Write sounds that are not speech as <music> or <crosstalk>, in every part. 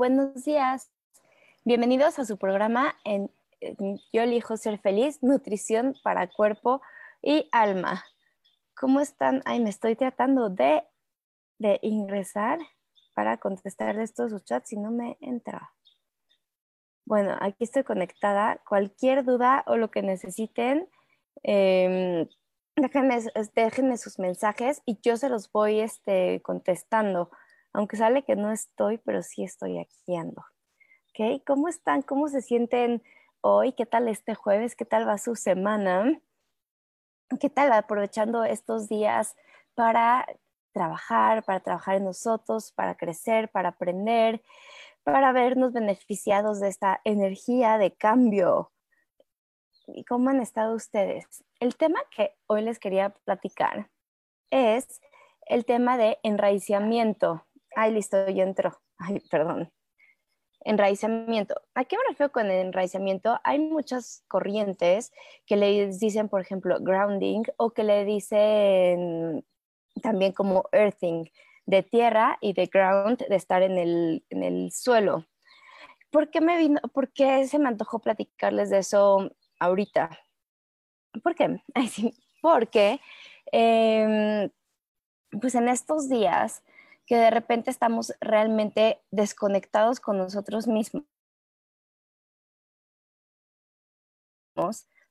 buenos días. Bienvenidos a su programa Yo elijo ser feliz, nutrición para cuerpo y alma. ¿Cómo están? Ay, me estoy tratando de, de ingresar para contestar estos chats si no me entra. Bueno, aquí estoy conectada. Cualquier duda o lo que necesiten, em, déjenme, déjenme, sus mensajes y yo se los voy este, contestando aunque sale que no estoy, pero sí estoy aquí ando. ¿Ok? ¿Cómo están? ¿Cómo se sienten hoy? ¿Qué tal este jueves? ¿Qué tal va su semana? ¿Qué tal aprovechando estos días para trabajar, para trabajar en nosotros, para crecer, para aprender, para vernos beneficiados de esta energía de cambio? ¿Y cómo han estado ustedes? El tema que hoy les quería platicar es el tema de enraiciamiento. Ay, listo, ya entró. Ay, perdón. Enraizamiento. ¿A qué me refiero con enraizamiento? Hay muchas corrientes que le dicen, por ejemplo, grounding o que le dicen también como earthing, de tierra y de ground, de estar en el, en el suelo. ¿Por qué, me vino, ¿Por qué se me antojó platicarles de eso ahorita? ¿Por qué? <laughs> Porque em, pues en estos días que de repente estamos realmente desconectados con nosotros mismos.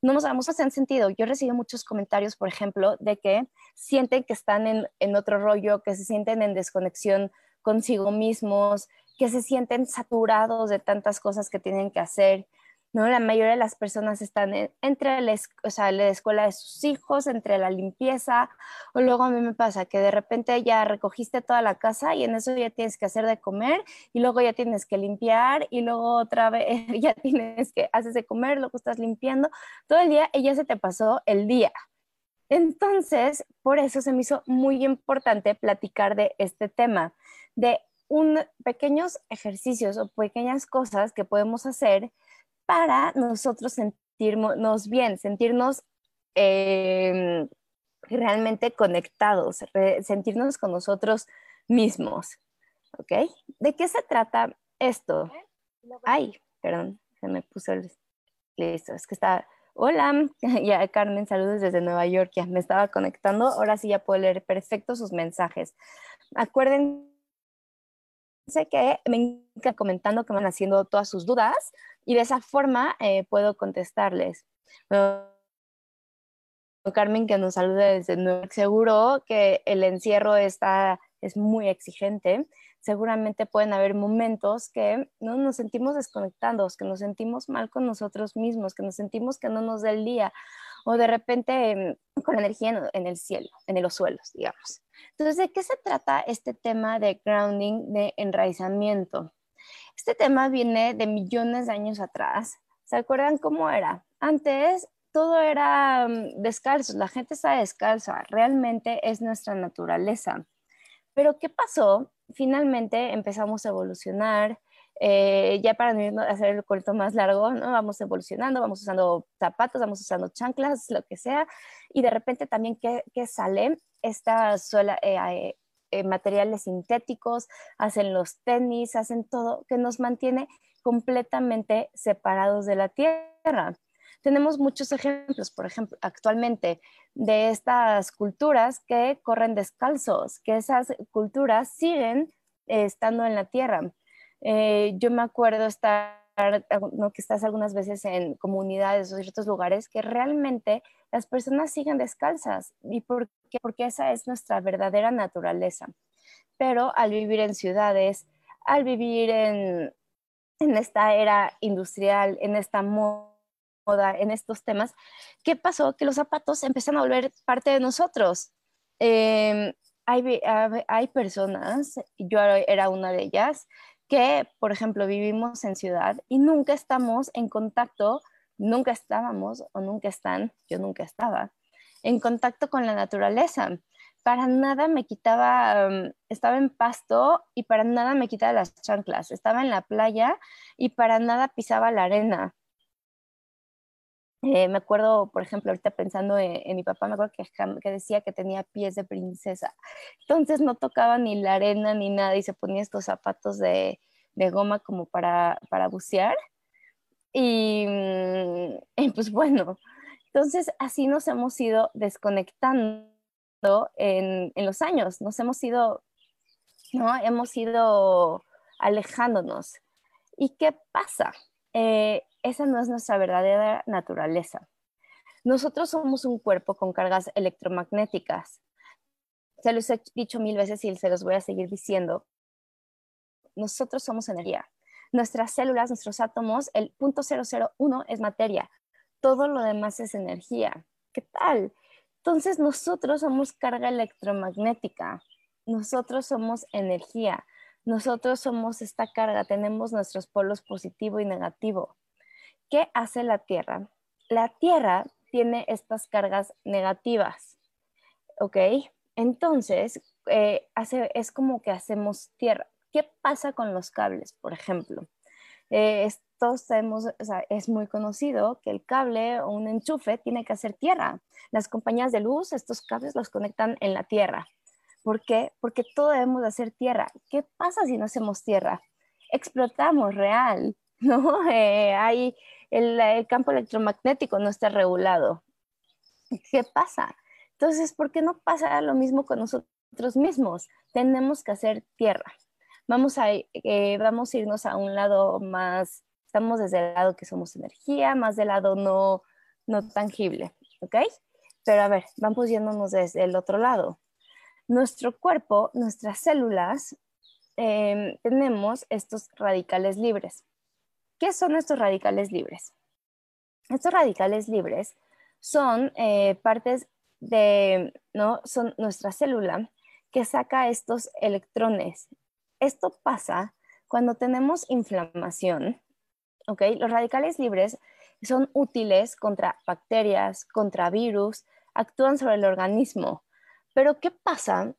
No nos damos en sentido. Yo recibo muchos comentarios, por ejemplo, de que sienten que están en, en otro rollo, que se sienten en desconexión consigo mismos, que se sienten saturados de tantas cosas que tienen que hacer, ¿no? La mayoría de las personas están entre la, la escuela de sus hijos, entre la limpieza, o luego a mí me pasa que de repente ya recogiste toda la casa y en eso ya tienes que hacer de comer y luego ya tienes que limpiar y luego otra vez <laughs> ya tienes que haces de comer, luego estás limpiando todo el día ya se te pasó el día. Entonces, por eso se me hizo muy importante platicar de este tema, de un, pequeños ejercicios o pequeñas cosas que podemos hacer para nosotros sentirnos bien, sentirnos em, realmente conectados, sentirnos con nosotros mismos. ¿Ok? ¿De qué se trata esto? Ay, perdón, se me puso el... Listo, es que está... Hola, <laughs> ya Carmen, saludos desde Nueva York, ya me estaba conectando, ahora sí ya puedo leer perfecto sus mensajes. Acuérdense que me encanta comentando que van haciendo todas sus dudas y de esa forma eh, puedo contestarles. Carmen que nos saluda desde Nueva seguro que el encierro está, es muy exigente. Seguramente pueden haber momentos que ¿no? nos sentimos desconectados, que nos sentimos mal con nosotros mismos, que nos sentimos que no nos da el día o de repente mm, con energía en, el cielo, en los suelos, digamos. Entonces, ¿de qué se trata este tema de grounding, de enraizamiento? Este tema viene de millones de años atrás. ¿Se acuerdan cómo era? Antes todo era mm, descalzo, la gente está descalza, realmente es nuestra naturaleza. Pero ¿qué pasó? Finalmente empezamos a evolucionar, eh, ya para hacer el cuento más largo, ¿no? vamos evolucionando, vamos usando zapatos, vamos usando chanclas, lo que sea, y de repente también que, sale esta sola, eh, eh, materiales sintéticos, hacen los tenis, hacen todo que nos mantiene completamente separados de la tierra. Tenemos muchos ejemplos, por ejemplo, actualmente de estas culturas que corren descalzos, que esas culturas siguen estando en la tierra. Eh, yo me acuerdo estar, ¿no? que estás algunas veces en comunidades o ciertos lugares que realmente las personas siguen descalzas. ¿Y por qué? Porque esa es nuestra verdadera naturaleza. Pero al vivir en ciudades, al vivir en, en esta era industrial, en esta moda, en estos temas, ¿qué pasó? Que los zapatos empezaron a volver parte de nosotros. Em, hay, hay personas, yo era una de ellas, que, por ejemplo, vivimos en ciudad y nunca estamos en contacto, nunca estábamos o nunca están, yo nunca estaba, en contacto con la naturaleza. Para nada me quitaba, em, estaba en pasto y para nada me quitaba las chanclas. Estaba en la playa y para nada pisaba la arena. Eh, me acuerdo, por ejemplo, ahorita pensando en, mi papá, me acuerdo que, decía que tenía pies de princesa. Entonces no tocaba ni la arena ni nada y se ponía estos zapatos de, de goma como para, para bucear. Y, <laughs> y, pues bueno, entonces así nos hemos ido desconectando en, en los años, nos hemos ido, ¿no? Hemos ido alejándonos. ¿Y qué pasa? Eh, esa no es nuestra verdadera naturaleza. Nosotros somos un cuerpo con cargas electromagnéticas. Se los he dicho mil veces y se los voy a seguir diciendo. Nosotros somos energía. Nuestras células, nuestros átomos, el punto 001 es materia. Todo lo demás es energía. ¿Qué tal? Entonces nosotros somos carga electromagnética. Nosotros somos energía. Nosotros somos esta carga. Tenemos nuestros polos positivo y negativo. ¿Qué hace la Tierra? La Tierra tiene estas cargas negativas, ¿ok? Entonces, eh, hace, es como que hacemos tierra. ¿Qué pasa con los cables, por ejemplo? Eh, todos sabemos, o sea, es muy conocido que el cable o un enchufe tiene que hacer tierra. Las compañías de luz, estos cables los conectan en la tierra. ¿Por qué? Porque todo debemos de hacer tierra. ¿Qué pasa si no hacemos tierra? Explotamos real, <laughs> ¿no? Eh, hay el, campo electromagnético no está regulado. ¿Qué pasa? Entonces, ¿por qué no pasa lo mismo con nosotros mismos? Tenemos que hacer tierra. Vamos a, eh, vamos a irnos a un lado más, estamos desde el lado que somos energía, más del lado no, no tangible, ¿ok? Pero a ver, vamos yéndonos desde el otro lado. Nuestro cuerpo, nuestras células, em, tenemos estos radicales libres. ¿Qué son estos radicales libres? Estos radicales libres son eh, partes de, ¿no? Son nuestra célula que saca estos electrones. Esto pasa cuando tenemos inflamación, ¿ok? Los radicales libres son útiles contra bacterias, contra virus, actúan sobre el organismo. Pero ¿qué pasa?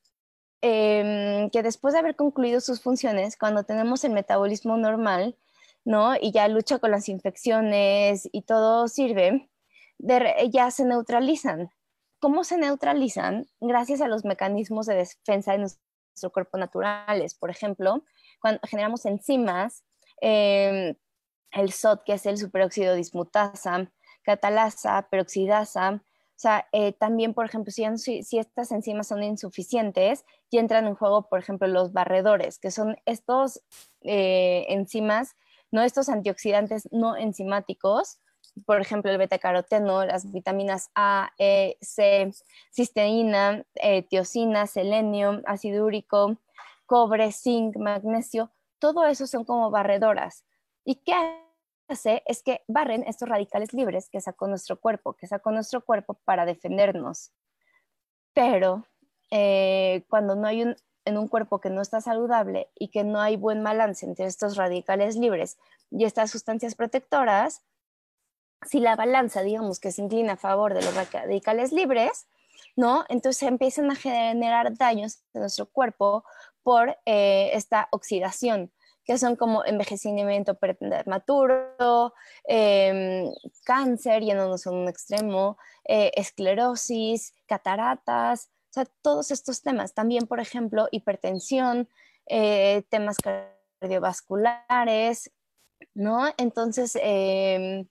Em, que después de haber concluido sus funciones, cuando tenemos el metabolismo normal, ¿no? Y ya lucha con las infecciones y todo sirve, ya se neutralizan. ¿Cómo se neutralizan? Gracias a los mecanismos de defensa de nuestro cuerpo naturales. Por ejemplo, cuando generamos enzimas, em, el SOT, que es el superóxido dismutasa, catalasa, peroxidasa, o sea, eh, también, por ejemplo, si, si, estas enzimas son insuficientes, ya entran en juego, por ejemplo, los barredores, que son estos eh, enzimas ¿no? Estos antioxidantes no enzimáticos, por ejemplo, el betacaroteno, las vitaminas A, E, C, cisteína, eh, selenio, ácido úrico, cobre, zinc, magnesio, todo eso son como barredoras. ¿Y qué hace? Es que barren estos radicales libres que sacó nuestro cuerpo, que sacó nuestro cuerpo para defendernos. Pero eh, cuando no hay un en un cuerpo que no está saludable y que no hay buen balance entre estos radicales libres y estas sustancias protectoras, si la balanza, digamos, que se inclina a favor de los radicales libres, ¿no? Entonces empiezan a generar daños en nuestro cuerpo por eh, esta oxidación, que son como envejecimiento prematuro, eh, cáncer, yéndonos a un extremo, eh, esclerosis, cataratas, o sea, todos estos temas. También, por ejemplo, hipertensión, eh, temas cardiovasculares, ¿no? Entonces, em,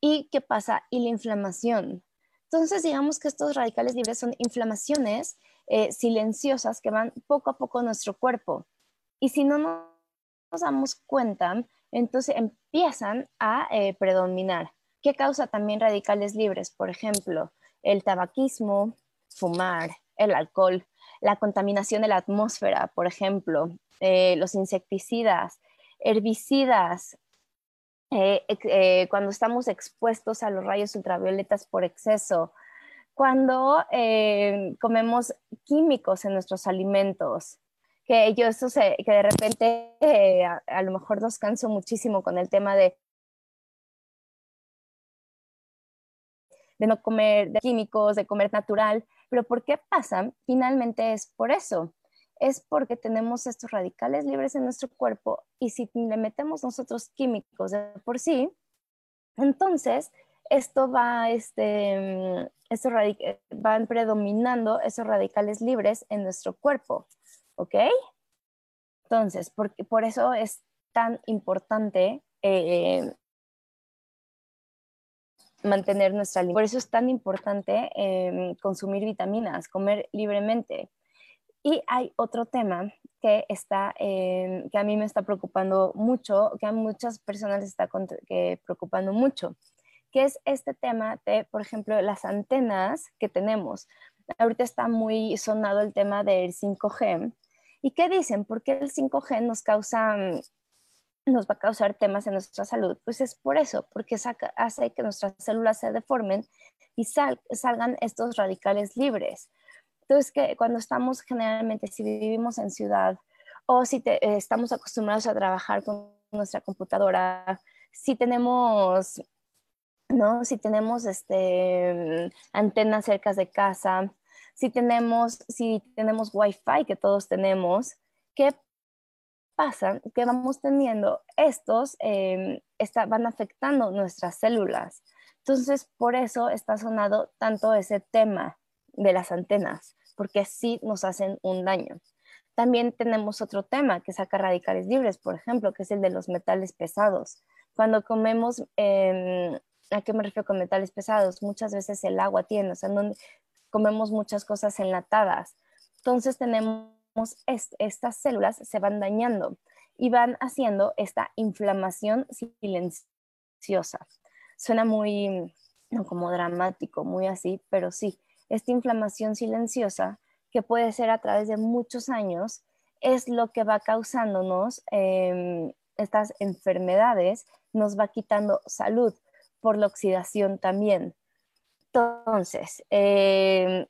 ¿y qué pasa? Y la inflamación. Entonces, digamos que estos radicales libres son inflamaciones eh, silenciosas que van poco a poco en nuestro cuerpo. Y si no nos damos cuenta, entonces empiezan a eh, predominar. ¿Qué causa también radicales libres? Por ejemplo, el tabaquismo, fumar, el alcohol, la contaminación de la atmósfera, por ejemplo, eh, los insecticidas, herbicidas, eh, eh, cuando estamos expuestos a los rayos ultravioletas por exceso, cuando comemos químicos en nuestros alimentos, que yo eso que de repente a, a, lo mejor nos canso muchísimo con el tema de de no comer de químicos, de comer natural. Pero ¿por qué pasa? Finalmente es por eso. Es porque tenemos estos radicales libres en nuestro cuerpo y si le metemos nosotros químicos por sí, entonces esto va, este, estos van predominando esos radicales libres en nuestro cuerpo. ¿Ok? Entonces, por, por eso es tan importante eh, mantener nuestra Por eso es tan importante em, consumir vitaminas, comer libremente. Y hay otro tema que, está, que a mí me está preocupando mucho, que a muchas personas les está preocupando mucho, que es este tema de, por ejemplo, las antenas que tenemos. Ahorita está muy sonado el tema del 5G. ¿Y qué dicen? ¿Por qué el 5G nos causa nos va a causar temas en nuestra salud? Pues es por eso, porque hace que nuestras células se deformen y salgan estos radicales libres. Entonces, que cuando estamos generalmente, si vivimos en ciudad o si eh, estamos acostumbrados a trabajar con nuestra computadora, si tenemos, ¿no? Si tenemos este, antenas cerca de casa, si tenemos, si tenemos Wi-Fi que todos tenemos, ¿qué pasa que vamos teniendo estos, em, van afectando nuestras células. Entonces, por eso está sonado tanto ese tema de las antenas, porque sí nos hacen un daño. También tenemos otro tema que saca radicales libres, por ejemplo, que es el de los metales pesados. Cuando comemos, em, ¿a qué me refiero con metales pesados? Muchas veces el agua tiene, o sea, donde comemos muchas cosas enlatadas. Entonces tenemos estas células se van dañando y van haciendo esta inflamación silenciosa. Suena muy no como dramático, muy así, pero sí, esta inflamación silenciosa que puede ser a través de muchos años es lo que va causándonos em, estas enfermedades, nos va quitando salud por la oxidación también. Entonces, em,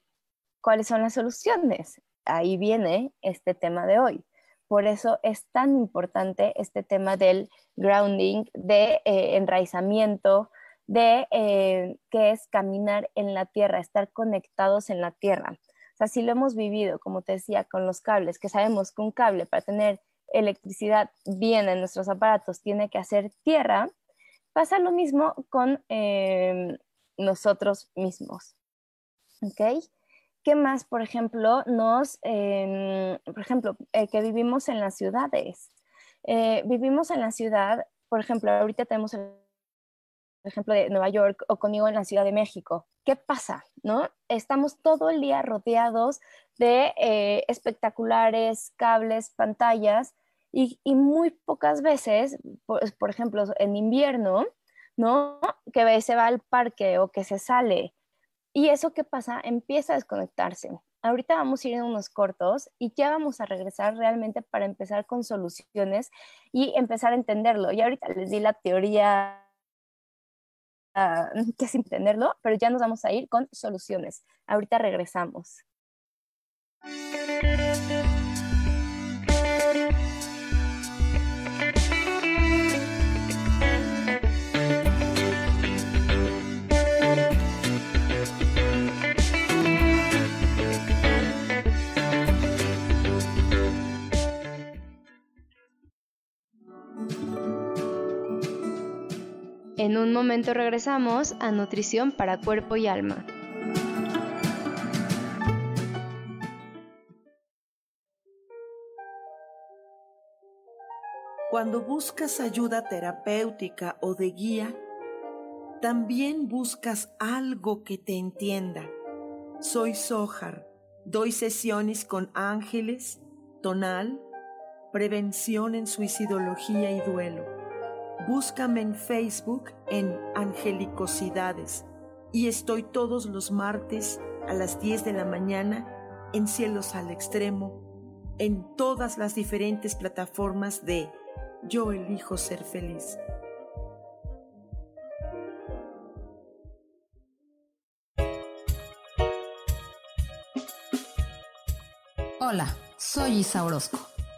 ¿cuáles son las soluciones? Ahí viene este tema de hoy. Por eso es tan importante este tema del grounding, de eh, enraizamiento, de eh, que es caminar en la tierra, estar conectados en la tierra. O sea, si lo hemos vivido, como te decía, con los cables, que sabemos que un cable para tener electricidad bien en nuestros aparatos tiene que hacer tierra, pasa lo mismo con eh, nosotros mismos. ¿Ok? ¿Qué más, por ejemplo, nos, em, por ejemplo, eh, que vivimos en las ciudades? Eh, vivimos en la ciudad, por ejemplo, ahorita tenemos el ejemplo de Nueva York o conmigo en la Ciudad de México. ¿Qué pasa? ¿No? Estamos todo el día rodeados de eh, espectaculares, cables, pantallas y, muy pocas veces, por, por, ejemplo, en invierno, ¿no? Que se va al parque o que se sale y eso que pasa empieza a desconectarse. Ahorita vamos a ir en unos cortos y ya vamos a regresar realmente para empezar con soluciones y empezar a entenderlo. Y ahorita les di la teoría uh, <laughs> que es entenderlo, pero ya nos vamos a ir con soluciones. Ahorita regresamos. En un momento regresamos a Nutrición para Cuerpo y Alma. Cuando buscas ayuda terapéutica o de guía, también buscas algo que te entienda. Soy Sohar, doy sesiones con ángeles, tonal, prevención en suicidología y duelo. Búscame en Facebook en Angelicosidades y estoy todos los martes a las 10 de la mañana en Cielos al Extremo, en todas las diferentes plataformas de Yo elijo ser feliz. Hola, soy Isa Orozco.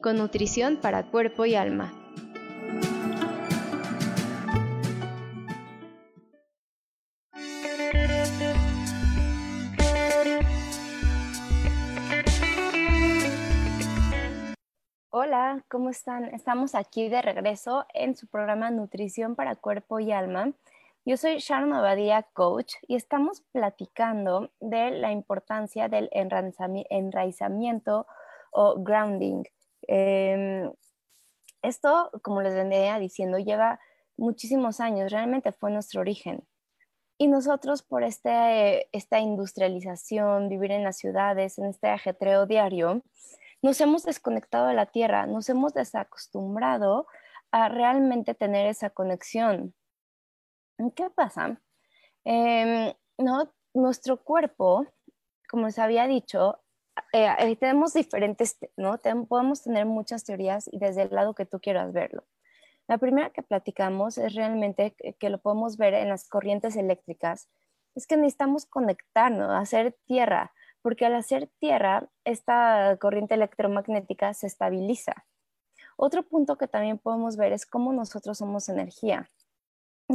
con nutrición para cuerpo y alma. Hola, ¿cómo están? Estamos aquí de regreso en su programa Nutrición para Cuerpo y Alma. Yo soy Sharon Abadía, coach, y estamos platicando de la importancia del enraizamiento o grounding. Em, esto, como les venía diciendo, lleva muchísimos años, realmente fue nuestro origen. Y nosotros por este, esta industrialización, vivir en las ciudades, en este ajetreo diario, nos hemos desconectado de la tierra, nos hemos desacostumbrado a realmente tener esa conexión. ¿Qué pasa? Em, no, nuestro cuerpo, como les había dicho, eh, tenemos diferentes, ¿no? podemos tener muchas teorías y desde el lado que tú quieras verlo. La primera que platicamos es realmente que, lo podemos ver en las corrientes eléctricas, es que necesitamos conectarnos, hacer tierra, porque al hacer tierra, esta corriente electromagnética se estabiliza. Otro punto que también podemos ver es cómo nosotros somos energía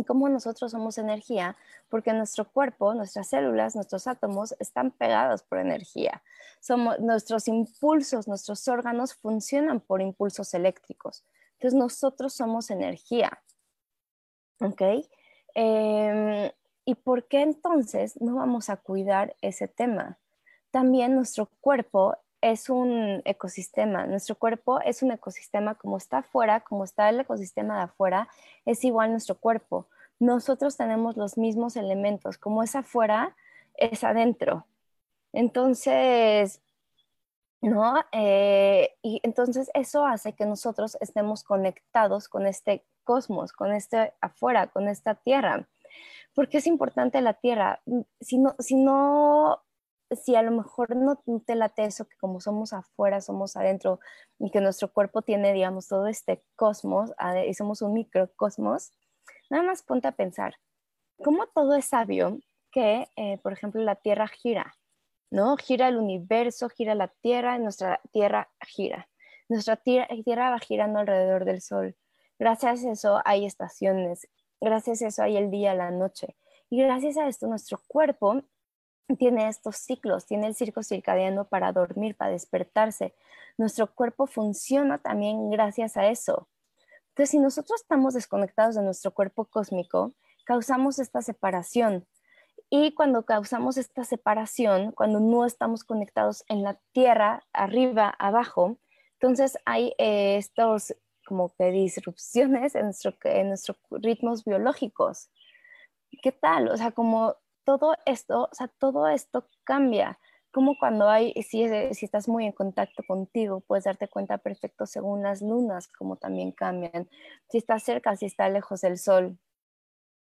cómo nosotros somos energía, porque nuestro cuerpo, nuestras células, nuestros átomos están pegados por energía. Somos, nuestros impulsos, nuestros órganos funcionan por impulsos eléctricos. Entonces nosotros somos energía. ¿Ok? Em, ¿Y por qué entonces no vamos a cuidar ese tema? También nuestro cuerpo es un ecosistema. Nuestro cuerpo es un ecosistema como está afuera, como está el ecosistema de afuera, es igual nuestro cuerpo. Nosotros tenemos los mismos elementos, como es afuera, es adentro. Entonces, ¿no? Eh, y entonces eso hace que nosotros estemos conectados con este cosmos, con este afuera, con esta tierra. porque es importante la tierra? Si no, si no si a lo mejor no te late eso, que como somos afuera, somos adentro, y que nuestro cuerpo tiene, digamos, todo este cosmos, y somos un microcosmos, nada más ponte a pensar, ¿cómo todo es sabio que, eh, por ejemplo, la Tierra gira? ¿No? Gira el universo, gira la Tierra, y nuestra Tierra gira. Nuestra tierra, tierra va girando alrededor del Sol. Gracias a eso hay estaciones, gracias a eso hay el día, la noche. Y gracias a esto nuestro cuerpo tiene estos ciclos, tiene el circo circadiano para dormir, para despertarse. Nuestro cuerpo funciona también gracias a eso. Entonces, si nosotros estamos desconectados de nuestro cuerpo cósmico, causamos esta separación. Y cuando causamos esta separación, cuando no estamos conectados en la tierra, arriba, abajo, entonces hay eh, estos como que disrupciones en, nuestro, en nuestros ritmos biológicos. ¿Qué tal? O sea, como todo esto, o sea, todo esto cambia. Como cuando hay, si, si estás muy en contacto contigo, puedes darte cuenta perfecto según las lunas, como también cambian. Si estás cerca, si está lejos del sol.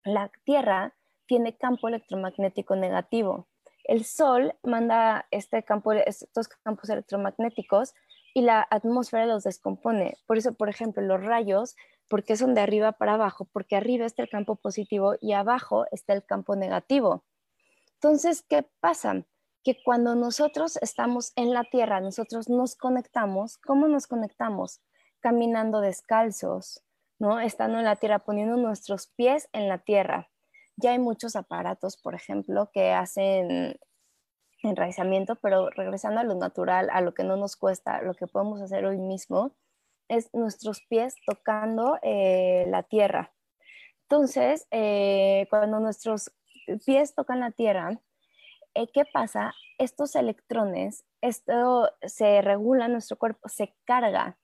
la Tierra tiene campo electromagnético negativo. El Sol manda este campo, estos campos electromagnéticos y la atmósfera los descompone. Por eso, por ejemplo, los rayos, porque son de arriba para abajo? Porque arriba está el campo positivo y abajo está el campo negativo. Entonces, ¿qué pasa? Que cuando nosotros estamos en la Tierra, nosotros nos conectamos, ¿cómo nos conectamos? Caminando descalzos, ¿no? Estando en la Tierra, poniendo nuestros pies en la Tierra. Ya hay muchos aparatos, por ejemplo, que hacen enraizamiento, pero regresando a lo natural, a lo que no nos cuesta, lo que podemos hacer hoy mismo, es nuestros pies tocando eh, la tierra. Entonces, eh, cuando nuestros pies tocan la tierra, eh, ¿qué pasa? Estos electrones, esto se regula, nuestro cuerpo se carga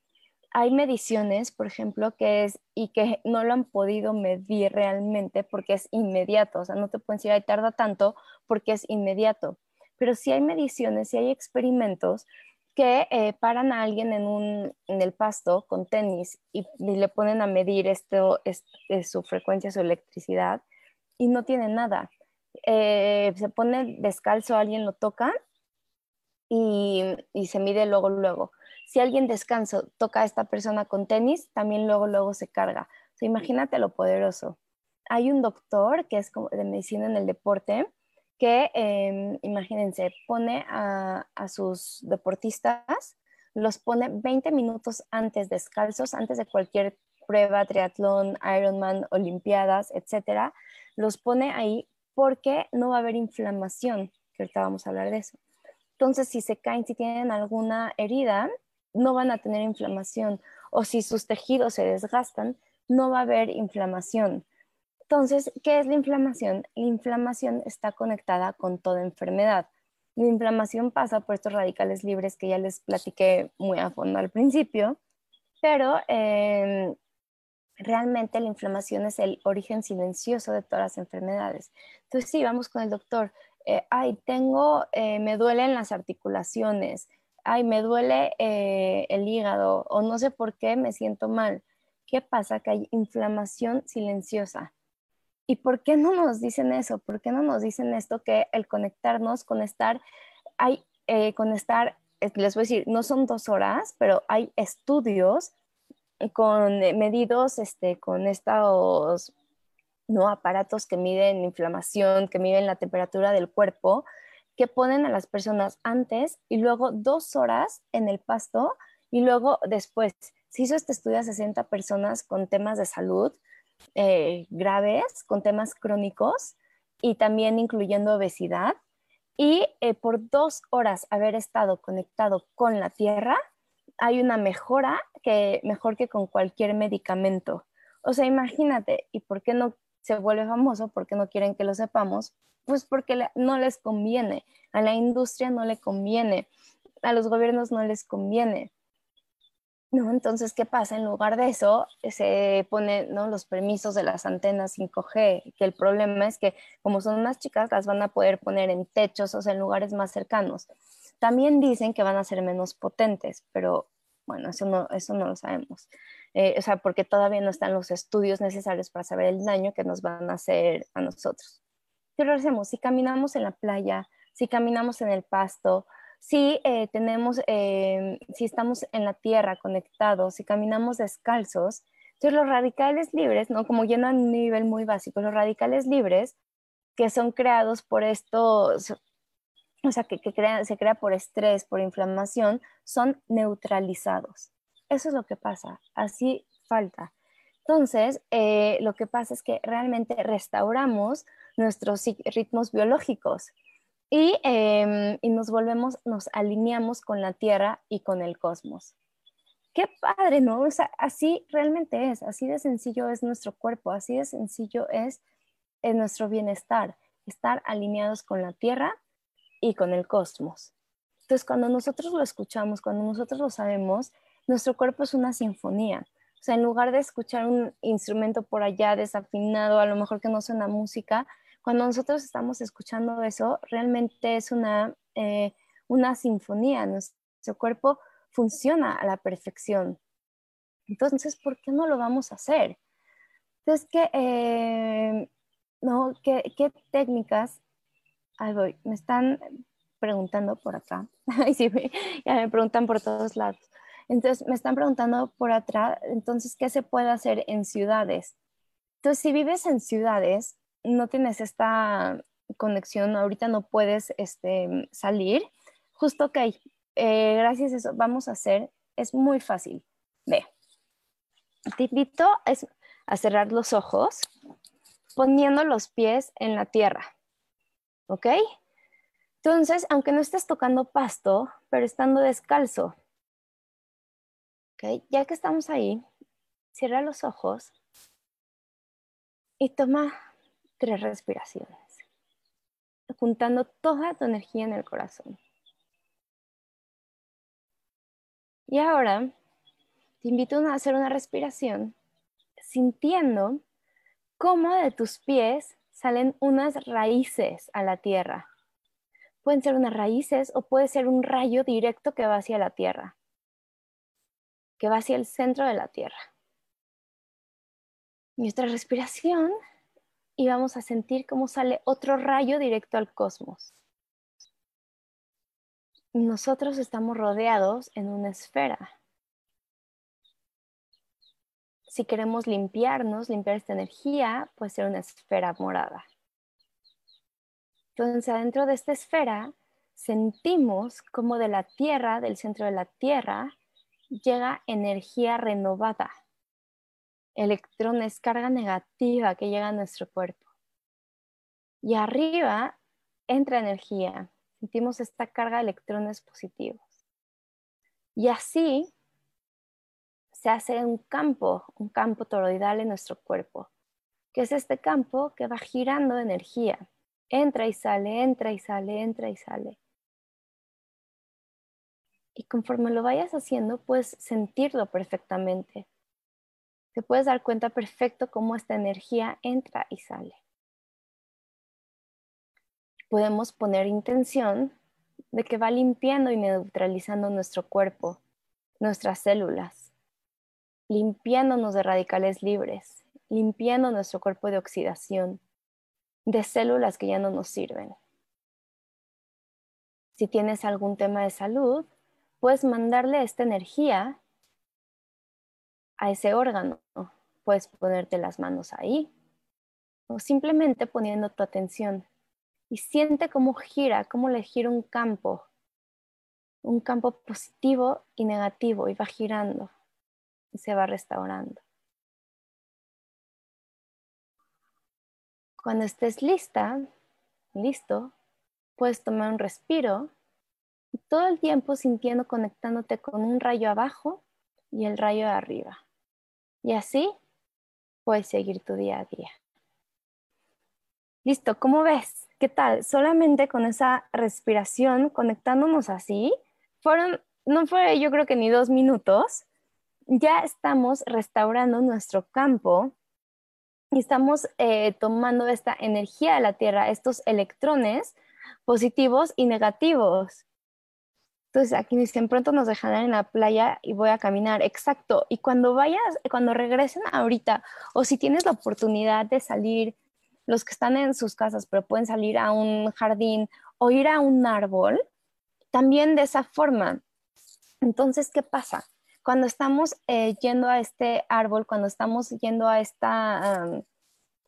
hay mediciones, por ejemplo, que es y que no lo han podido medir realmente porque es inmediato, o sea, no te pueden decir, ay, tarda tanto porque es inmediato, pero sí hay mediciones, sí hay experimentos que eh, paran a alguien en, un, en el pasto con tenis y, le ponen a medir esto, su frecuencia, su electricidad y no tiene nada. Eh, se pone descalzo, alguien lo toca y, y se mide luego, luego si alguien descansa, toca a esta persona con tenis, también luego, luego se carga. imagínate lo poderoso. Hay un doctor que es de medicina en el deporte que, em, imagínense, pone a, sus deportistas, los pone 20 minutos antes descalzos, antes de cualquier prueba, triatlón, Ironman, Olimpiadas, etcétera, los pone ahí porque no va a haber inflamación, que ahorita vamos a hablar de eso. Entonces, si se caen, si tienen alguna herida, no van a tener inflamación o si sus tejidos se desgastan, no va a haber inflamación. Entonces, ¿qué es la inflamación? La inflamación está conectada con toda enfermedad. La inflamación pasa por estos radicales libres que ya les platiqué muy a fondo al principio, pero em, realmente la inflamación es el origen silencioso de todas las enfermedades. Entonces, sí, vamos con el doctor. Eh, ay, tengo, eh, me duelen las articulaciones, ay, me duele eh, el hígado o no sé por qué me siento mal. ¿Qué pasa? Que hay inflamación silenciosa. ¿Y por qué no nos dicen eso? ¿Por qué no nos dicen esto que el conectarnos, con estar, hay, eh, con estar, les voy a decir, no son dos horas, pero hay estudios con medidos, este, con estos ¿no? aparatos que miden inflamación, que miden la temperatura del cuerpo, que ponen a las personas antes y luego dos horas en el pasto y luego después. Se hizo este estudio a 60 personas con temas de salud eh, graves, con temas crónicos y también incluyendo obesidad. Y eh, por dos horas haber estado conectado con la tierra, hay una mejora que mejor que con cualquier medicamento. O sea, imagínate, ¿y por qué no se vuelve famoso? ¿Por qué no quieren que lo sepamos? Pues porque no les conviene, a la industria no le conviene, a los gobiernos no les conviene. ¿No? Entonces, ¿qué pasa? En lugar de eso, se ponen ¿no? los permisos de las antenas 5G, que el problema es que como son más chicas, las van a poder poner en techos o sea, en lugares más cercanos. También dicen que van a ser menos potentes, pero bueno, eso no, eso no lo sabemos. Eh, o sea, porque todavía no están los estudios necesarios para saber el daño que nos van a hacer a nosotros. Pero hacemos, si caminamos en la playa, si caminamos en el pasto, si eh, tenemos, eh, si estamos en la tierra conectados, si caminamos descalzos, entonces los radicales libres, ¿no? Como yendo a un nivel muy básico, los radicales libres que son creados por estos, o sea, que, se crea por estrés, por inflamación, son neutralizados. Eso es lo que pasa, así falta. Entonces, eh, lo que pasa es que realmente restauramos nuestros ritmos biológicos em, y, nos volvemos, nos alineamos con la Tierra y con el cosmos. Qué padre, ¿no? O sea, así realmente es, así de sencillo es nuestro cuerpo, así de sencillo es, es nuestro bienestar, estar alineados con la Tierra y con el cosmos. Entonces, cuando nosotros lo escuchamos, cuando nosotros lo sabemos, nuestro cuerpo es una sinfonía. O sea, en lugar de escuchar un instrumento por allá desafinado, a lo mejor que no suena música, cuando nosotros estamos escuchando eso, realmente es una, eh, una sinfonía. Nuestro cuerpo funciona a la perfección. Entonces, ¿por qué no lo vamos a hacer? Entonces, que eh, ¿no? ¿Qué, qué técnicas? Ahí voy, me están preguntando por acá. <laughs> Ay, sí, ya me preguntan por todos lados. Entonces, me están preguntando por atrás, entonces, ¿qué se puede hacer en ciudades? Entonces, si vives en ciudades, no tienes esta conexión, ahorita no puedes este, salir, justo que eh, gracias a eso vamos a hacer, es muy fácil. Ve, te invito a cerrar los ojos poniendo los pies en la tierra, ¿ok? Entonces, aunque no estés tocando pasto, pero estando descalzo, ¿ok? Ya que estamos ahí, cierra los ojos y toma tres respiraciones, juntando toda tu energía en el corazón. Y ahora te invito a hacer una respiración sintiendo cómo de tus pies salen unas raíces a la tierra. Pueden ser unas raíces o puede ser un rayo directo que va hacia la tierra, que va hacia el centro de la tierra. Nuestra respiración y vamos a sentir cómo sale otro rayo directo al cosmos. Nosotros estamos rodeados en una esfera si queremos limpiarnos, limpiar esta energía, puede ser una esfera morada. Entonces, adentro de esta esfera, sentimos como de la tierra, del centro de la tierra, llega energía renovada, electrones, carga negativa que llega a nuestro cuerpo. Y arriba entra energía, sentimos esta carga de electrones positivos. Y así se hace un campo, un campo toroidal en nuestro cuerpo, que es este campo que va girando energía. Entra y sale, entra y sale, entra y sale. Y conforme lo vayas haciendo, puedes sentirlo perfectamente. Te puedes dar cuenta perfecto cómo esta energía entra y sale. Podemos poner intención de que va limpiando y neutralizando nuestro cuerpo, nuestras células limpiándonos de radicales libres, limpiando nuestro cuerpo de oxidación, de células que ya no nos sirven. Si tienes algún tema de salud, puedes mandarle esta energía a ese órgano. Puedes ponerte las manos ahí o simplemente poniendo tu atención y siente cómo gira, cómo le gira un campo, un campo positivo y negativo y va girando y se va restaurando. Cuando estés lista, listo, puedes tomar un respiro y todo el tiempo sintiendo conectándote con un rayo abajo y el rayo de arriba. Y así puedes seguir tu día a día. Listo, ¿cómo ves? ¿Qué tal? Solamente con esa respiración, conectándonos así, fueron, no fue yo creo que ni dos minutos, ya estamos restaurando nuestro campo y estamos eh, tomando esta energía de la Tierra, estos electrones positivos y negativos. Entonces aquí dicen, pronto nos dejarán en la playa y voy a caminar. Exacto. Y cuando vayas, cuando regresen ahorita, o si tienes la oportunidad de salir, los que están en sus casas, pero pueden salir a un jardín o ir a un árbol, también de esa forma. Entonces, ¿qué pasa? cuando estamos eh, yendo a este árbol, cuando estamos yendo a esta,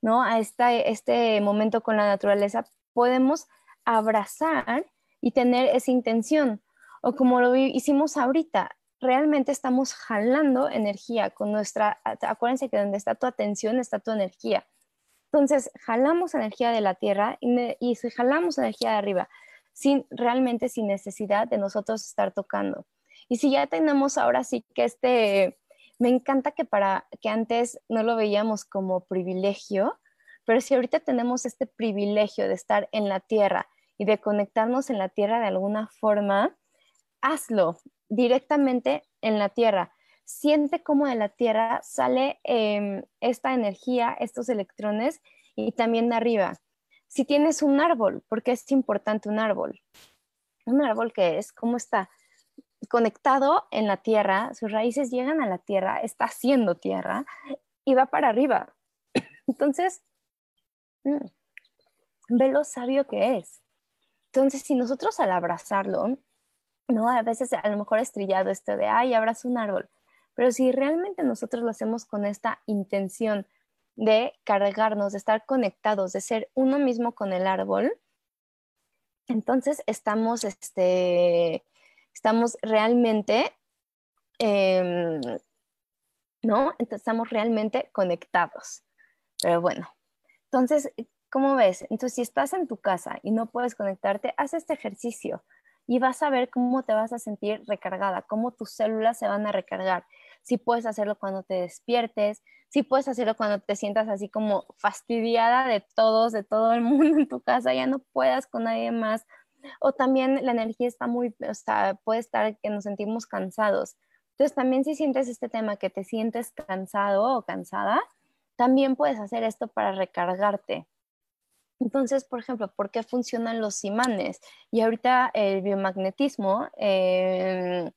¿no? A este momento con la naturaleza, podemos abrazar y tener esa intención. O como lo hicimos ahorita, realmente estamos jalando energía con nuestra, acuérdense que donde está tu atención está tu energía. Entonces, jalamos energía de la tierra y, y jalamos energía de arriba, sin realmente sin necesidad de nosotros estar tocando. Y si ya tenemos ahora sí que este, me encanta que para que antes no lo veíamos como privilegio, pero si ahorita tenemos este privilegio de estar en la tierra y de conectarnos en la tierra de alguna forma, hazlo directamente en la tierra. Siente cómo de la tierra sale em, esta energía, estos electrones y también de arriba. Si tienes un árbol, porque es importante un árbol? Un árbol que es, ¿cómo está? conectado en la tierra, sus raíces llegan a la tierra, está haciendo tierra y va para arriba. <coughs> Entonces, mm, ve lo sabio que es. Entonces, si nosotros al abrazarlo, no, a veces a lo mejor es trillado esto de, ay, abrazo un árbol, pero si realmente nosotros lo hacemos con esta intención de cargarnos, de estar conectados, de ser uno mismo con el árbol, entonces estamos, este, estamos realmente, em, ¿no? Entonces estamos realmente conectados. Pero bueno, entonces, ¿cómo ves? Entonces, si estás en tu casa y no puedes conectarte, haz este ejercicio y vas a ver cómo te vas a sentir recargada, cómo tus células se van a recargar. Si puedes hacerlo cuando te despiertes, si puedes hacerlo cuando te sientas así como fastidiada de todos, de todo el <laughs> mundo en tu casa, ya no puedas con nadie más. O también la energía está muy, o sea, puede estar que nos sentimos cansados. Entonces también si sientes este tema que te sientes cansado o cansada, también puedes hacer esto para recargarte. Entonces, por ejemplo, ¿por qué funcionan los imanes? Y ahorita el biomagnetismo em,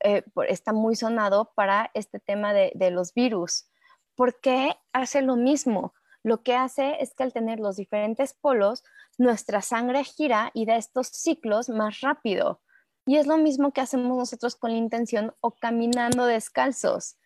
eh, está muy sonado para este tema de, los virus. ¿Por qué hace lo mismo? Lo que hace es que al tener los diferentes polos, nuestra sangre gira y da estos ciclos más rápido. Y es lo mismo que hacemos nosotros con la intención o caminando descalzos.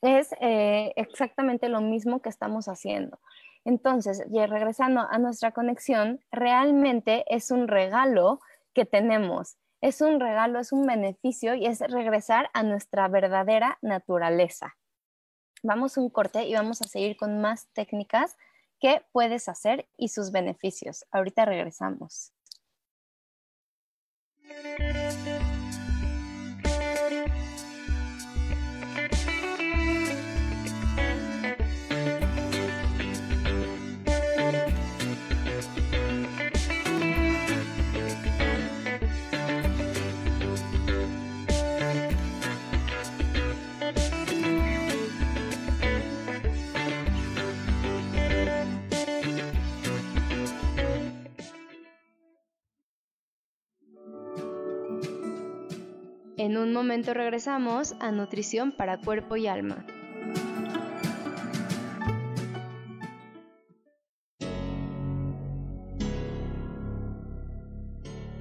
Es eh, exactamente lo mismo que estamos haciendo. Entonces, y regresando a nuestra conexión, realmente es un regalo que tenemos. Es un regalo, es un beneficio y es regresar a nuestra verdadera naturaleza. Vamos un corte y vamos a seguir con más técnicas que puedes hacer y sus beneficios. Ahorita regresamos. En un momento regresamos a nutrición para cuerpo y alma.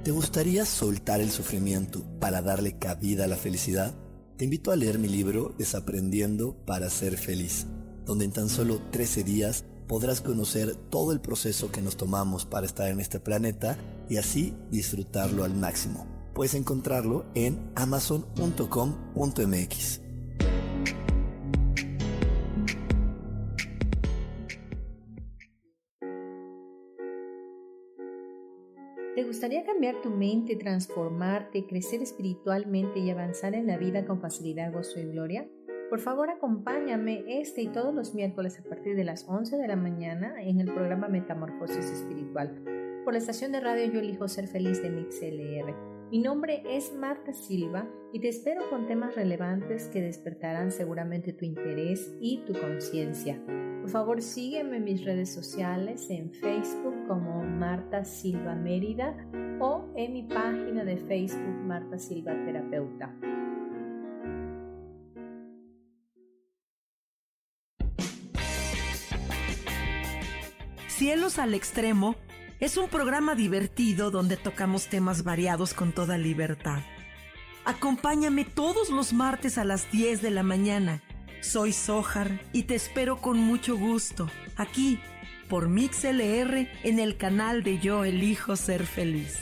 ¿Te gustaría soltar el sufrimiento para darle cabida a la felicidad? Te invito a leer mi libro Desaprendiendo para ser feliz, donde en tan solo 13 días podrás conocer todo el proceso que nos tomamos para estar en este planeta y así disfrutarlo al máximo. Puedes encontrarlo en amazon.com.mx. ¿Te gustaría cambiar tu mente, transformarte, crecer espiritualmente y avanzar en la vida con facilidad, gozo y gloria? Por favor, acompáñame este y todos los miércoles a partir de las 11 de la mañana en el programa Metamorfosis Espiritual por la estación de radio Yo elijo ser feliz de MixLR. Mi nombre es Marta Silva y te espero con temas relevantes que despertarán seguramente tu interés y tu conciencia. Por favor, sígueme en mis redes sociales en Facebook como Marta Silva Mérida o en mi página de Facebook Marta Silva Terapeuta. Cielos al extremo es un programa divertido donde tocamos temas variados con toda libertad. Acompáñame todos los martes a las 10 de la mañana. Soy Sojar y te espero con mucho gusto aquí por MixLR en el canal de Yo Elijo Ser Feliz.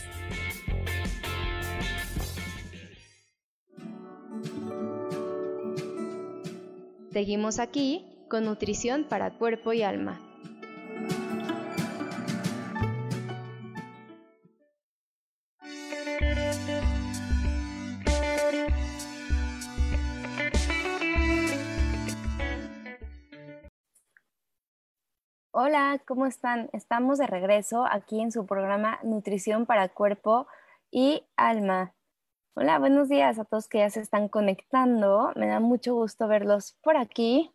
Seguimos aquí con nutrición para cuerpo y alma. Hola, ¿cómo están? Estamos de regreso aquí en su programa Nutrición para Cuerpo y Alma. Hola, buenos días a todos que ya se están conectando. Me da mucho gusto verlos por aquí.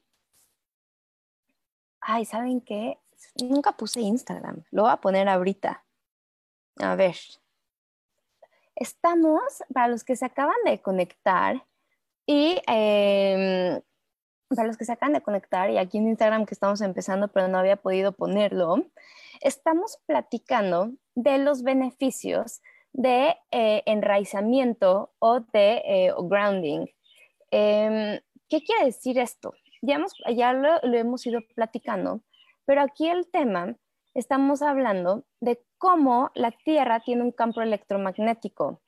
Ay, ¿saben qué? Nunca puse Instagram. Lo voy a poner ahorita. A ver. Estamos, para los que se acaban de conectar y em, para los que se acaban de conectar y aquí en Instagram que estamos empezando, pero no había podido ponerlo, estamos platicando de los beneficios de eh, enraizamiento o de eh, grounding. Em, ¿Qué quiere decir esto? Ya, lo hemos ido platicando, pero aquí el tema, estamos hablando de cómo la Tierra tiene un campo electromagnético.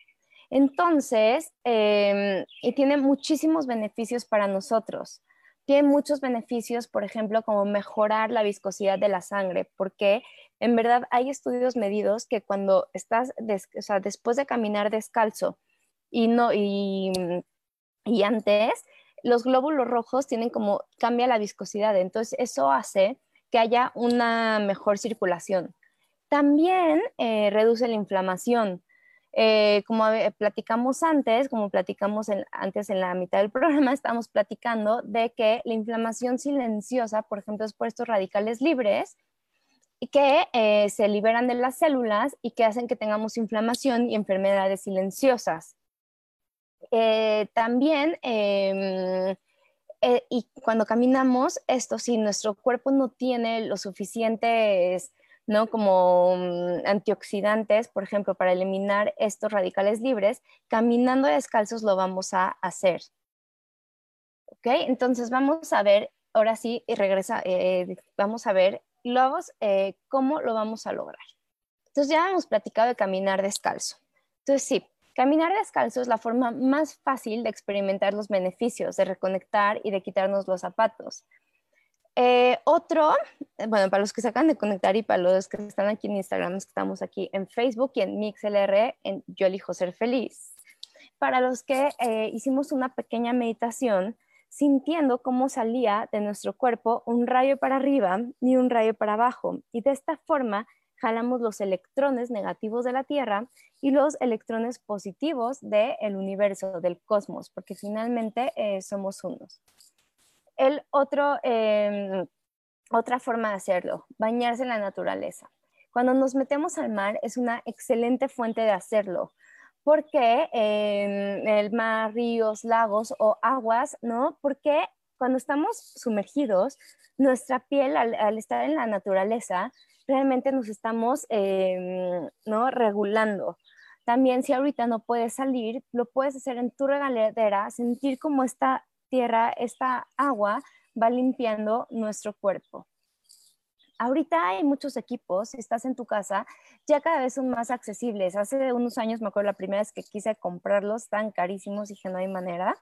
Entonces, em, y tiene muchísimos beneficios para nosotros. Tiene muchos beneficios, por ejemplo, como mejorar la viscosidad de la sangre, porque en verdad hay estudios medidos que cuando estás, o sea, después de caminar descalzo y no y, antes, los glóbulos rojos tienen como cambia la viscosidad, entonces eso hace que haya una mejor circulación. También eh, reduce la inflamación. Eh, como platicamos antes, como platicamos antes en la mitad del <laughs> programa, estamos platicando de que la inflamación silenciosa, por ejemplo, es por estos radicales libres que eh, se liberan de las células y que hacen que tengamos inflamación y enfermedades silenciosas. Eh, también, em, y cuando caminamos, esto si nuestro cuerpo no tiene los suficientes ¿no? Como mm, antioxidantes, por ejemplo, para eliminar estos radicales libres, caminando descalzos lo vamos a hacer. ¿Ok? Entonces vamos a ver, ahora sí, y regresa, eh, vamos a ver eh, cómo lo vamos a lograr. Entonces ya hemos platicado de caminar descalzo. Entonces sí, caminar descalzo es la forma más fácil de experimentar los beneficios, de reconectar y de quitarnos los zapatos. Eh, otro, bueno, para los que se acaban de conectar y para los que están aquí en Instagram, estamos aquí en Facebook y en MixLR, en Yo elijo ser feliz. Para los que eh, hicimos una pequeña meditación, sintiendo cómo salía de nuestro cuerpo un rayo para arriba y un rayo para abajo. Y de esta forma jalamos los electrones negativos de la Tierra y los electrones positivos del universo, del cosmos, porque finalmente eh, somos unos. El otro, em, otra forma de hacerlo, bañarse en la naturaleza. Cuando nos metemos al mar es una excelente fuente de hacerlo, porque en el mar, ríos, lagos o aguas, ¿no? Porque cuando estamos sumergidos, nuestra piel al, estar en la naturaleza, realmente nos estamos, em, ¿no? Regulando. También si ahorita no puedes salir, lo puedes hacer en tu regaladera, sentir cómo está tierra, esta agua va limpiando nuestro cuerpo. Ahorita hay muchos equipos, si estás en tu casa, ya cada vez son más accesibles. Hace unos años, me acuerdo la primera vez que quise comprarlos, tan carísimos, dije no hay manera.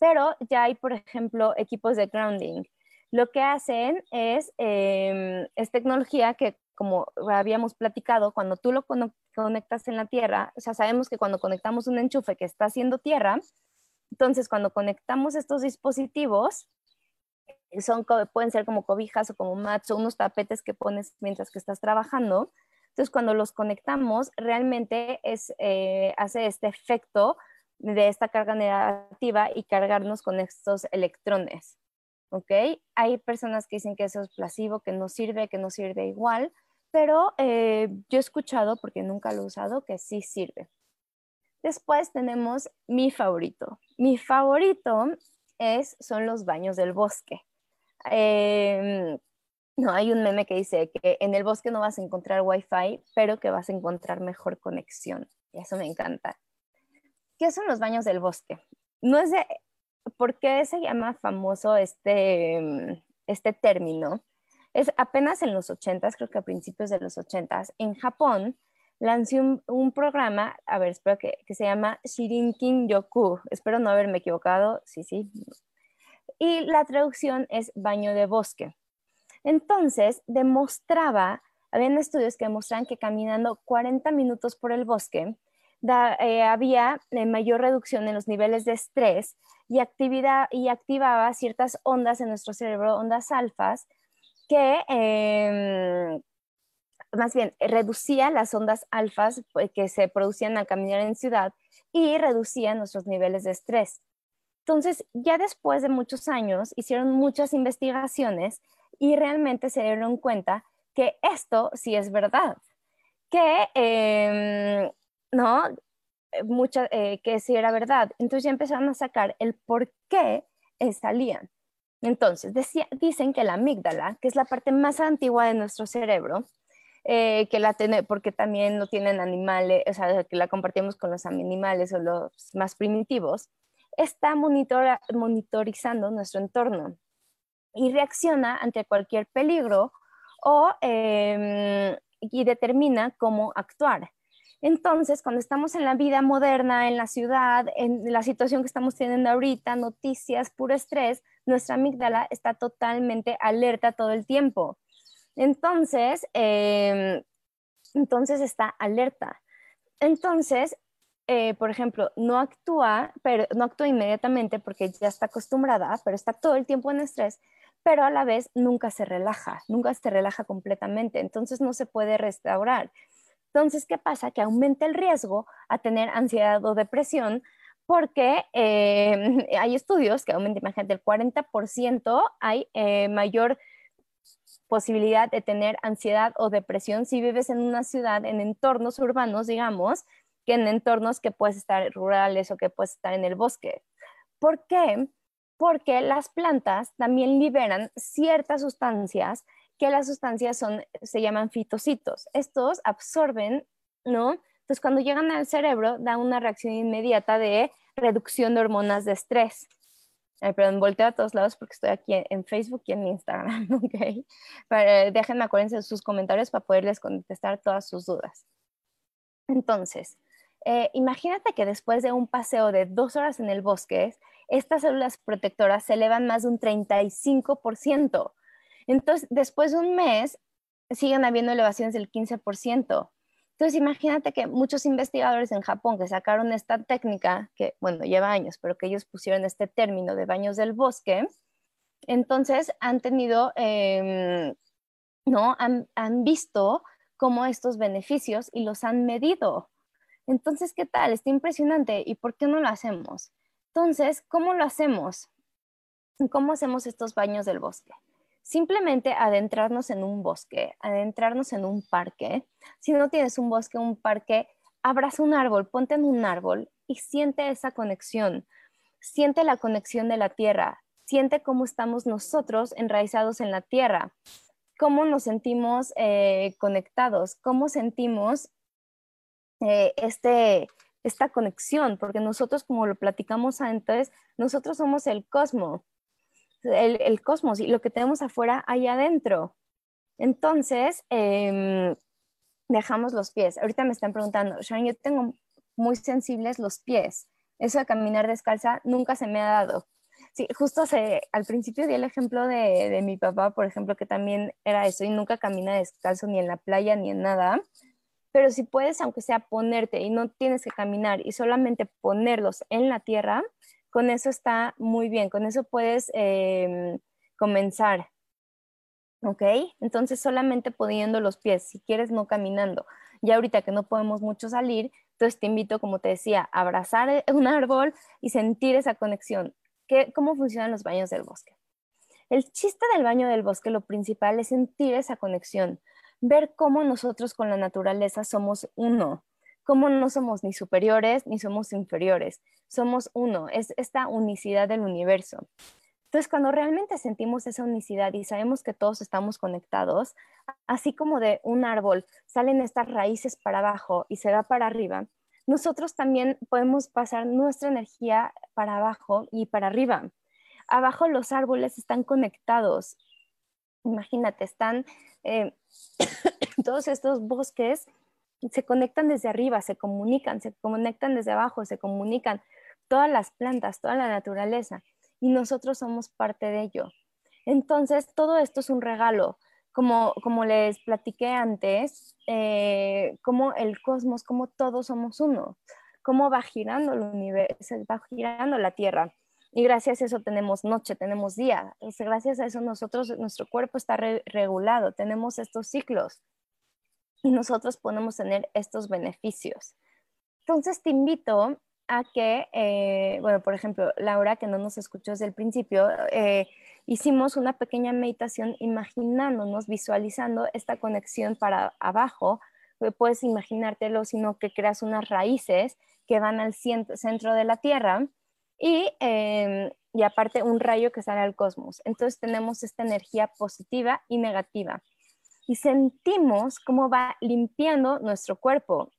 Pero ya hay, por ejemplo, equipos de grounding. Lo que hacen es, em, es tecnología que, como habíamos platicado, cuando tú lo conectas en la tierra, o sea, sabemos que cuando conectamos un enchufe que está haciendo tierra, entonces, cuando conectamos estos dispositivos, son, pueden ser como cobijas o como mats o unos tapetes que pones mientras que estás trabajando. Entonces, cuando los conectamos, realmente es, eh, hace este efecto de esta carga negativa y cargarnos con estos electrones. ¿Ok? Hay personas que dicen que eso es placebo, que no sirve, que no sirve igual, pero eh, yo he escuchado, porque nunca lo he usado, que sí sirve. Después tenemos mi favorito. Mi favorito es, son los baños del bosque. Em, no, hay un meme que dice que en el bosque no vas a encontrar wifi, pero que vas a encontrar mejor conexión. Y eso me encanta. ¿Qué son los baños del bosque? No es de, ¿por qué se llama famoso este, este término? Es apenas en los 80 creo que a principios de los 80 en Japón lancé un, programa, a ver, espero que, que, se llama Shirinkin Yoku. Espero no haberme equivocado, sí, sí. Y la traducción es baño de bosque. Entonces, demostraba, habían estudios que demostraban que caminando 40 minutos por el bosque, eh, había eh, mayor reducción en los niveles de estrés y, actividad, y activaba ciertas ondas en nuestro cerebro, ondas alfas, que em, más bien, reducía las ondas alfas pues, que se producían al caminar en ciudad y reducía nuestros niveles de estrés. Entonces, ya después de muchos años, hicieron muchas investigaciones y realmente se dieron cuenta que esto sí es verdad, que em, no, eh, que sí era verdad. Entonces ya empezaron a sacar el por qué salían. Entonces, dicen que la amígdala, que es la parte más antigua de nuestro cerebro, eh, que la tiene, porque también lo tienen animales, o sea, que la compartimos con los animales o los más primitivos, está monitorizando nuestro entorno y reacciona ante cualquier peligro o, em, y determina cómo actuar. Entonces, cuando estamos en la vida moderna, en la ciudad, en la situación que estamos teniendo ahorita, noticias, puro estrés, nuestra amígdala está totalmente alerta todo el tiempo. Entonces, em, entonces está alerta. Entonces, eh, por ejemplo, no actúa, pero no actúa inmediatamente porque ya está acostumbrada, pero está todo el tiempo en estrés, pero a la vez nunca se relaja, nunca se relaja completamente, entonces no se puede restaurar. Entonces, ¿qué pasa? Que aumenta el riesgo a tener ansiedad o depresión porque eh, <laughs> hay estudios que aumentan, imagínate, el 40% hay eh, mayor posibilidad de tener ansiedad o depresión si vives en una ciudad, en entornos urbanos, digamos, que en entornos que puedes estar rurales o que puedes estar en el bosque. ¿Por qué? Porque las plantas también liberan ciertas sustancias que las sustancias son, se llaman fitocitos. Estos absorben, ¿no? Entonces, cuando llegan al cerebro, da una reacción inmediata de reducción de hormonas de estrés. Ay, perdón, volteo a todos lados porque estoy aquí en Facebook y en Instagram, <laughs> ¿ok? Pero déjenme acuérdense de sus comentarios para poderles contestar todas sus dudas. Entonces, eh, imagínate que después de un paseo de dos horas en el bosque, estas células protectoras se elevan más de un 35%. Entonces, después de un mes, siguen habiendo elevaciones del 15%. Entonces, imagínate que muchos investigadores en Japón que sacaron esta técnica, que, bueno, lleva años, pero que ellos pusieron este término de baños del bosque, entonces han tenido, em, ¿no? Han, han visto cómo estos beneficios y los han medido. Entonces, ¿qué tal? Está impresionante. ¿Y por qué no lo hacemos? Entonces, ¿cómo lo hacemos? ¿Cómo hacemos estos baños del bosque? Simplemente adentrarnos en un bosque, adentrarnos en un parque. Si no tienes un bosque, un parque, abraza un árbol, ponte en un árbol y siente esa conexión. Siente la conexión de la tierra. Siente cómo estamos nosotros enraizados en la tierra. Cómo nos sentimos eh, conectados, cómo sentimos eh, este, esta conexión, porque nosotros, como lo platicamos antes, nosotros somos el cosmos, el, cosmos y lo que tenemos afuera hay adentro. Entonces, em, dejamos los pies. Ahorita me están preguntando, Sharon, yo tengo muy sensibles los pies. Eso de caminar descalza nunca se me ha dado. Sí, justo al principio di el ejemplo de, de, mi papá, por ejemplo, que también era eso y nunca camina descalzo ni en la playa ni en nada pero si puedes, aunque sea ponerte y no tienes que caminar y solamente ponerlos en la tierra, con eso está muy bien, con eso puedes em, comenzar. ¿Ok? Entonces solamente poniendo los pies, si quieres no caminando. Ya ahorita que no podemos mucho salir, entonces te invito, como te decía, a abrazar un árbol y sentir esa conexión. ¿Qué, ¿Cómo funcionan los baños del bosque? El chiste del baño del bosque, lo principal es sentir esa conexión ver cómo nosotros con la naturaleza somos uno, cómo no somos ni superiores ni somos inferiores, somos uno, es esta unicidad del universo. Entonces, cuando realmente sentimos esa unicidad y sabemos que todos estamos conectados, así como de un árbol salen estas raíces para abajo y se va para arriba, nosotros también podemos pasar nuestra energía para abajo y para arriba. Abajo los árboles están conectados. Imagínate, están eh, <coughs> todos estos bosques se conectan desde arriba, se comunican, se conectan desde abajo, se comunican todas las plantas, toda la naturaleza, y nosotros somos parte de ello. Entonces, todo esto es un regalo, como, como les platiqué antes, eh, como el cosmos, como todos somos uno, cómo va girando el universo, va girando la Tierra. Y gracias a eso tenemos noche, tenemos día. Gracias a eso nosotros, nuestro cuerpo está regulado, tenemos estos ciclos y nosotros podemos tener estos beneficios. Entonces te invito a que, eh, bueno, por ejemplo, Laura, que no nos escuchó desde el principio, eh, hicimos una pequeña meditación imaginándonos, visualizando esta conexión para abajo. Puedes imaginártelo, sino que creas unas raíces que van al centro de la tierra y, em, y aparte un rayo que sale al cosmos. Entonces tenemos esta energía positiva y negativa. Y sentimos cómo va limpiando nuestro cuerpo,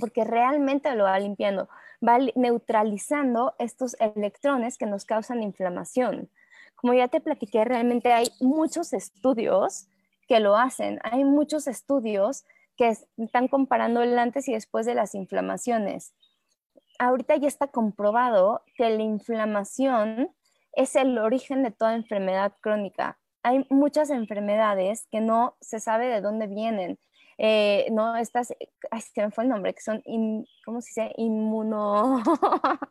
porque realmente lo va limpiando, va neutralizando estos electrones que nos causan inflamación. Como ya te platiqué, realmente hay muchos estudios que lo hacen, hay muchos estudios que están comparando el antes y después de las inflamaciones. Ahorita ya está comprobado que la inflamación es el origen de toda enfermedad crónica. Hay muchas enfermedades que no se sabe de dónde vienen. Eh, no, estas, ay, se me fue el nombre, que son, ¿cómo se dice? Inmuno... <laughs>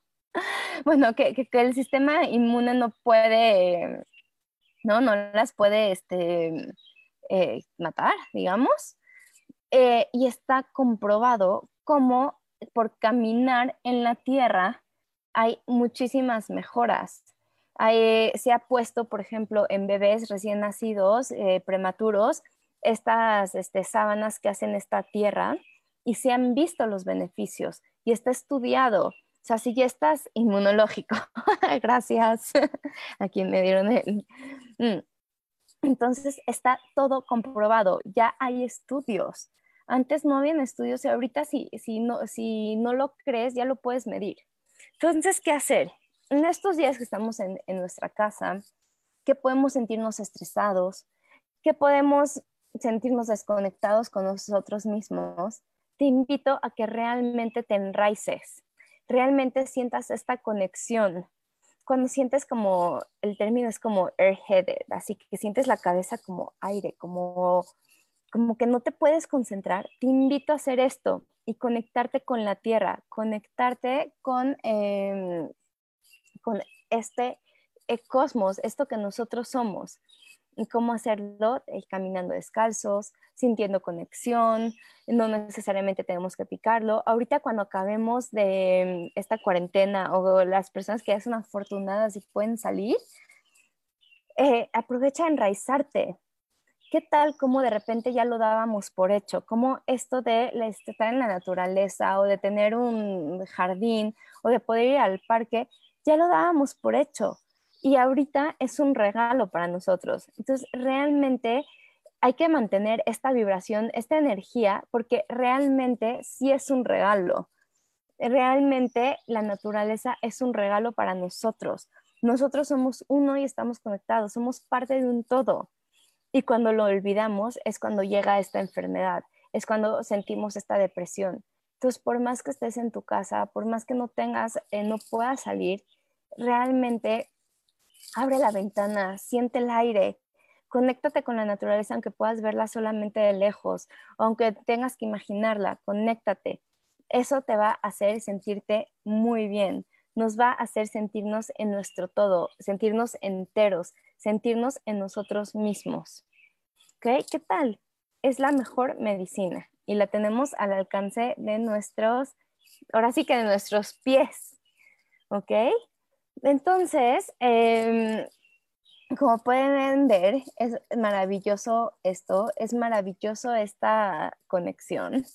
bueno, que, el sistema inmune no puede, no, no las puede este, eh, matar, digamos. Eh, y está comprobado cómo por caminar en la tierra hay muchísimas mejoras. Se ha puesto, por ejemplo, en bebés recién nacidos, eh, prematuros, estas este, sábanas que hacen esta tierra y se han visto los beneficios y está estudiado. O sea, si ya estás inmunológico, <laughs> gracias <laughs> a quien me dieron el... Mm. Entonces está todo comprobado, ya hay estudios. Antes no habían estudios y ahorita si, si, no, si no lo crees ya lo puedes medir. Entonces, ¿qué hacer? En estos días que estamos en, en nuestra casa, que podemos sentirnos estresados, que podemos sentirnos desconectados con nosotros mismos, te invito a que realmente te enraices, realmente sientas esta conexión. Cuando sientes como, el término es como airheaded, así que sientes la cabeza como aire, como como que no te puedes concentrar, te invito a hacer esto y conectarte con la tierra, conectarte con, em, con este eh, cosmos, esto que nosotros somos. Y cómo hacerlo eh, caminando descalzos, sintiendo conexión, no necesariamente tenemos que picarlo. Ahorita cuando acabemos de em, esta cuarentena o las personas que ya son afortunadas y pueden salir, eh, aprovecha a enraizarte, ¿qué tal como de repente ya lo dábamos por hecho? Como esto de estar en la naturaleza o de tener un jardín o de poder ir al parque, ya lo dábamos por hecho. Y ahorita es un regalo para nosotros. Entonces, realmente hay que mantener esta vibración, esta energía, porque realmente sí es un regalo. Realmente la naturaleza es un regalo para nosotros. Nosotros somos uno y estamos conectados, somos parte de un todo. Y cuando lo olvidamos es cuando llega esta enfermedad, es cuando sentimos esta depresión. Entonces, por más que estés en tu casa, por más que no tengas, eh, no puedas salir, realmente abre la ventana, siente el aire, conéctate con la naturaleza, aunque puedas verla solamente de lejos, aunque tengas que imaginarla, conéctate. Eso te va a hacer sentirte muy bien, nos va a hacer sentirnos en nuestro todo, sentirnos enteros, sentirnos en nosotros mismos. ¿Ok? ¿Qué tal? Es la mejor medicina y la tenemos al alcance de nuestros, ahora sí que de nuestros pies. ¿Ok? Entonces, em, como pueden ver, es maravilloso esto, es maravilloso esta conexión.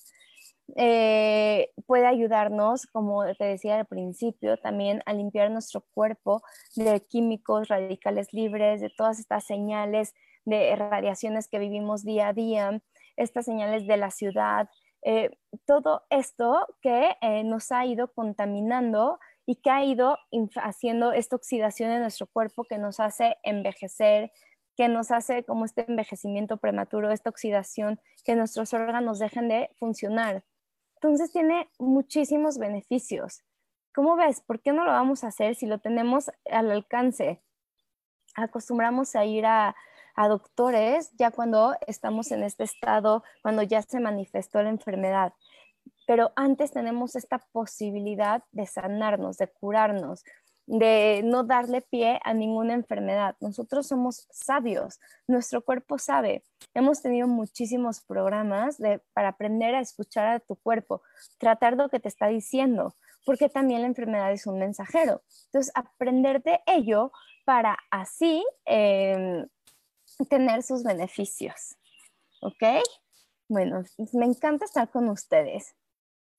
Eh, puede ayudarnos, como te decía al principio, también a limpiar nuestro cuerpo de químicos radicales libres, de todas estas señales de radiaciones que vivimos día a día, estas señales de la ciudad, eh, todo esto que eh, nos ha ido contaminando y que ha ido haciendo esta oxidación en nuestro cuerpo que nos hace envejecer, que nos hace como este envejecimiento prematuro, esta oxidación, que nuestros órganos dejen de funcionar. Entonces tiene muchísimos beneficios. ¿Cómo ves? ¿Por qué no lo vamos a hacer si lo tenemos al alcance? Acostumbramos a ir a, doctores ya cuando estamos en este estado, cuando ya se manifestó la enfermedad. Pero antes tenemos esta posibilidad de sanarnos, de curarnos, de no darle pie a ninguna enfermedad. Nosotros somos sabios, nuestro cuerpo sabe. Hemos tenido muchísimos programas para aprender a escuchar a tu cuerpo, tratar lo que te está diciendo, porque también la enfermedad es un mensajero. Entonces, aprender de ello para así em, tener sus beneficios. ¿Ok? Bueno, me encanta estar con ustedes.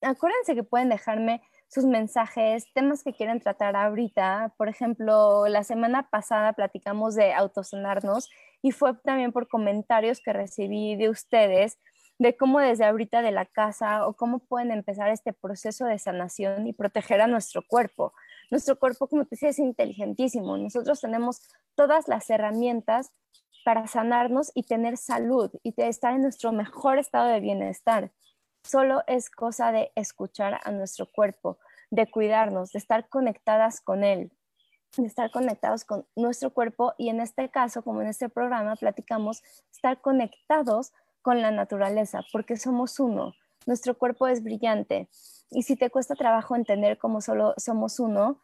Acuérdense que pueden dejarme sus mensajes, temas que quieren tratar ahorita. Por ejemplo, la semana pasada platicamos de autosanarnos y fue también por comentarios que recibí de ustedes de cómo desde ahorita de la casa o cómo pueden empezar este proceso de sanación y proteger a nuestro cuerpo. Nuestro cuerpo, como te decía, es inteligentísimo. Nosotros tenemos todas las herramientas para sanarnos y tener salud y estar en nuestro mejor estado de bienestar. Solo es cosa de escuchar a nuestro cuerpo, de cuidarnos, de estar conectadas con él, de estar conectados con nuestro cuerpo y en este caso, como en este programa, platicamos, estar conectados con la naturaleza, porque somos uno. Nuestro cuerpo es brillante. Y si te cuesta trabajo entender cómo solo somos uno,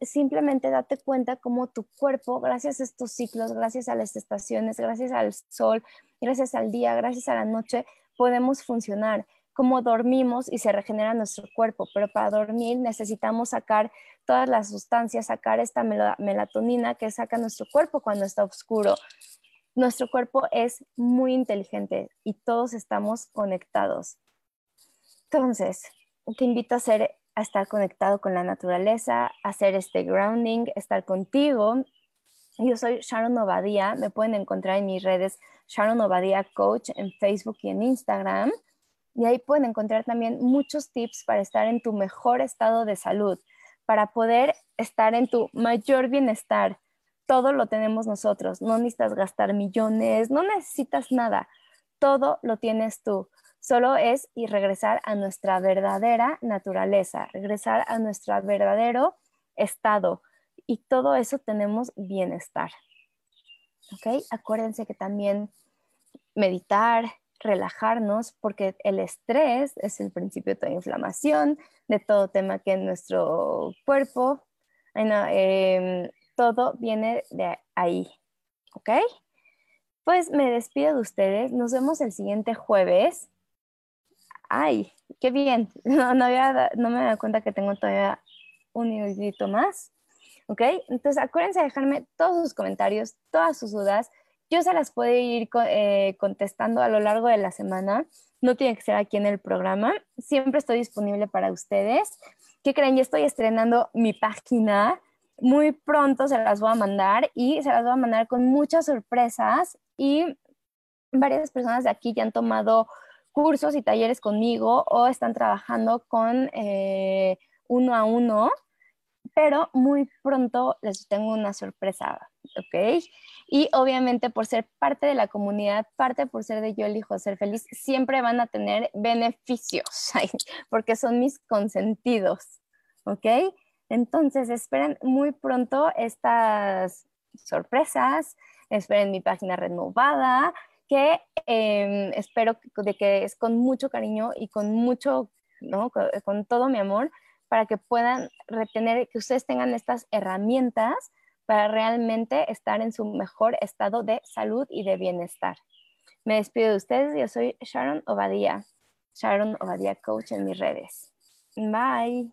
simplemente date cuenta cómo tu cuerpo, gracias a estos ciclos, gracias a las estaciones, gracias al sol, gracias al día, gracias a la noche, podemos funcionar cómo dormimos y se regenera nuestro cuerpo, pero para dormir necesitamos sacar todas las sustancias, sacar esta melatonina que saca nuestro cuerpo cuando está oscuro, nuestro cuerpo es muy inteligente y todos estamos conectados. Entonces, te invito a, a estar conectado con la naturaleza, hacer este grounding, estar contigo. Yo soy Sharon Obadía, me pueden encontrar en mis redes Sharon Obadía Coach en Facebook y en Instagram. Y ahí pueden encontrar también muchos tips para estar en tu mejor estado de salud, para poder estar en tu mayor bienestar, todo lo tenemos nosotros, no necesitas gastar millones, no necesitas nada, todo lo tienes tú. Solo es y regresar a nuestra verdadera naturaleza, regresar a nuestro verdadero estado. Y todo eso tenemos bienestar. ¿Ok? Acuérdense que también meditar, relajarnos, porque el estrés es el principio de toda inflamación, de todo tema que en nuestro cuerpo. Em, todo viene de ahí, ¿ok? Pues me despido de ustedes, nos vemos el siguiente jueves. Ay, qué bien, <laughs> no, no, no me he dado cuenta que tengo todavía un minutito más, ¿ok? Entonces acuérdense de dejarme todos sus comentarios, todas sus dudas. Yo se las puedo ir eh, contestando a lo largo de la semana. No tiene que ser aquí en el programa. Siempre estoy disponible para ustedes. ¿Qué creen? Ya estoy estrenando mi página muy pronto se las voy a mandar y se las voy a mandar con muchas sorpresas y varias personas de aquí ya han tomado cursos y talleres conmigo o están trabajando con eh, uno a uno, pero muy pronto les tengo una sorpresa, ¿ok? Y obviamente por ser parte de la comunidad, parte por ser de Yo elijo ser feliz, siempre van a tener beneficios, <laughs> porque son mis consentidos, ¿ok? Entonces, esperen muy pronto estas sorpresas, esperen mi página renovada, que em, espero de que es con mucho cariño y con mucho, ¿no? con, todo mi amor, para que puedan retener, que ustedes tengan estas herramientas para realmente estar en su mejor estado de salud y de bienestar. Me despido de ustedes, yo soy Sharon Obadía, Sharon Obadía Coach en mis redes. Bye.